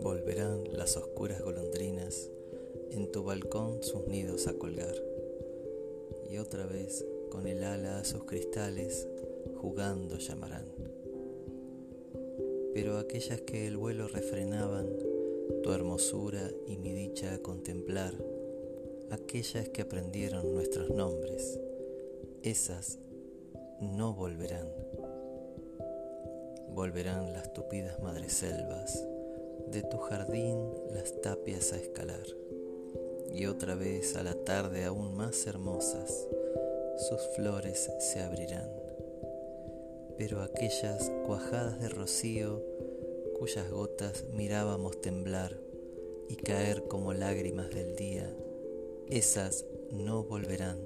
Volverán las oscuras golondrinas en tu balcón sus nidos a colgar. Y otra vez con el ala a sus cristales jugando llamarán. Pero aquellas que el vuelo refrenaban, tu hermosura y mi dicha a contemplar, aquellas que aprendieron nuestros nombres, esas no volverán. Volverán las tupidas madreselvas, de tu jardín las tapias a escalar, y otra vez a la tarde aún más hermosas, sus flores se abrirán. Pero aquellas cuajadas de rocío, cuyas gotas mirábamos temblar y caer como lágrimas del día, esas no volverán.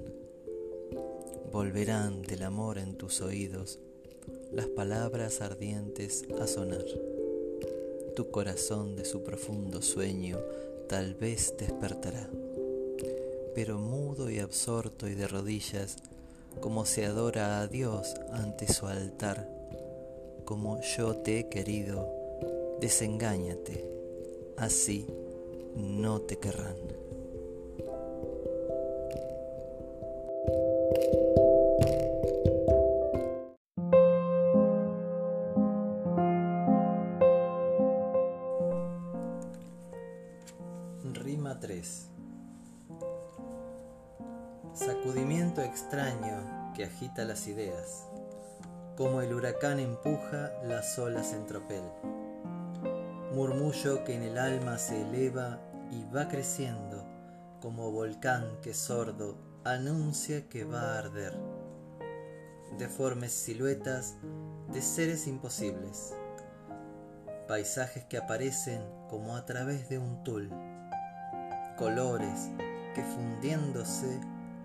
Volverán del amor en tus oídos las palabras ardientes a sonar. Tu corazón de su profundo sueño tal vez despertará, pero mudo y absorto y de rodillas, como se adora a Dios ante su altar, como yo te he querido, desengáñate, así no te querrán. Rima 3 Sacudimiento extraño que agita las ideas, como el huracán empuja las olas en tropel. Murmullo que en el alma se eleva y va creciendo, como volcán que sordo anuncia que va a arder. Deformes siluetas de seres imposibles, paisajes que aparecen como a través de un tul colores que fundiéndose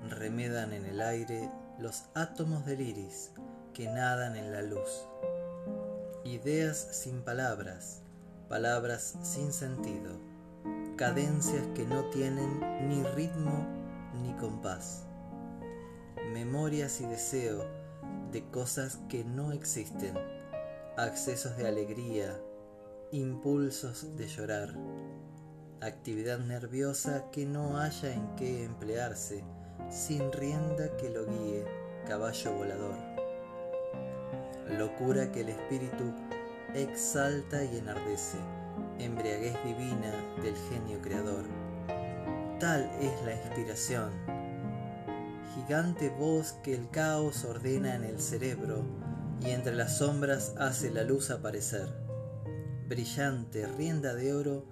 remedan en el aire los átomos del iris que nadan en la luz. Ideas sin palabras, palabras sin sentido, cadencias que no tienen ni ritmo ni compás, memorias y deseo de cosas que no existen, accesos de alegría, impulsos de llorar actividad nerviosa que no haya en qué emplearse, sin rienda que lo guíe, caballo volador. Locura que el espíritu exalta y enardece, embriaguez divina del genio creador. Tal es la inspiración, gigante voz que el caos ordena en el cerebro y entre las sombras hace la luz aparecer. Brillante rienda de oro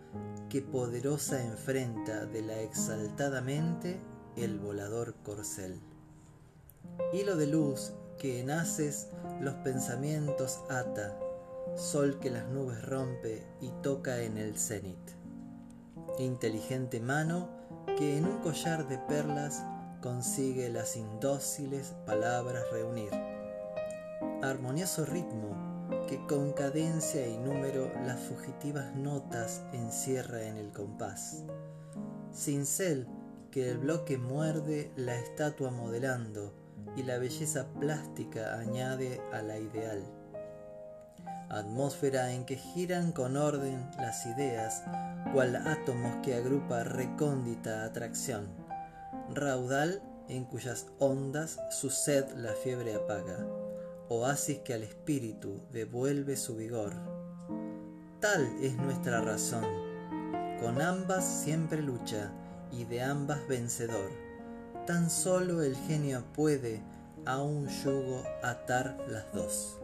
que poderosa enfrenta de la exaltada mente el volador corcel. Hilo de luz que en haces los pensamientos ata, sol que las nubes rompe y toca en el cenit. Inteligente mano que en un collar de perlas consigue las indóciles palabras reunir. Armonioso ritmo que con cadencia y número las fugitivas notas encierra en el compás. Cincel que el bloque muerde la estatua modelando y la belleza plástica añade a la ideal. Atmósfera en que giran con orden las ideas, cual átomos que agrupa recóndita atracción. Raudal en cuyas ondas su sed la fiebre apaga oasis que al espíritu devuelve su vigor. Tal es nuestra razón, con ambas siempre lucha y de ambas vencedor. Tan solo el genio puede a un yugo atar las dos.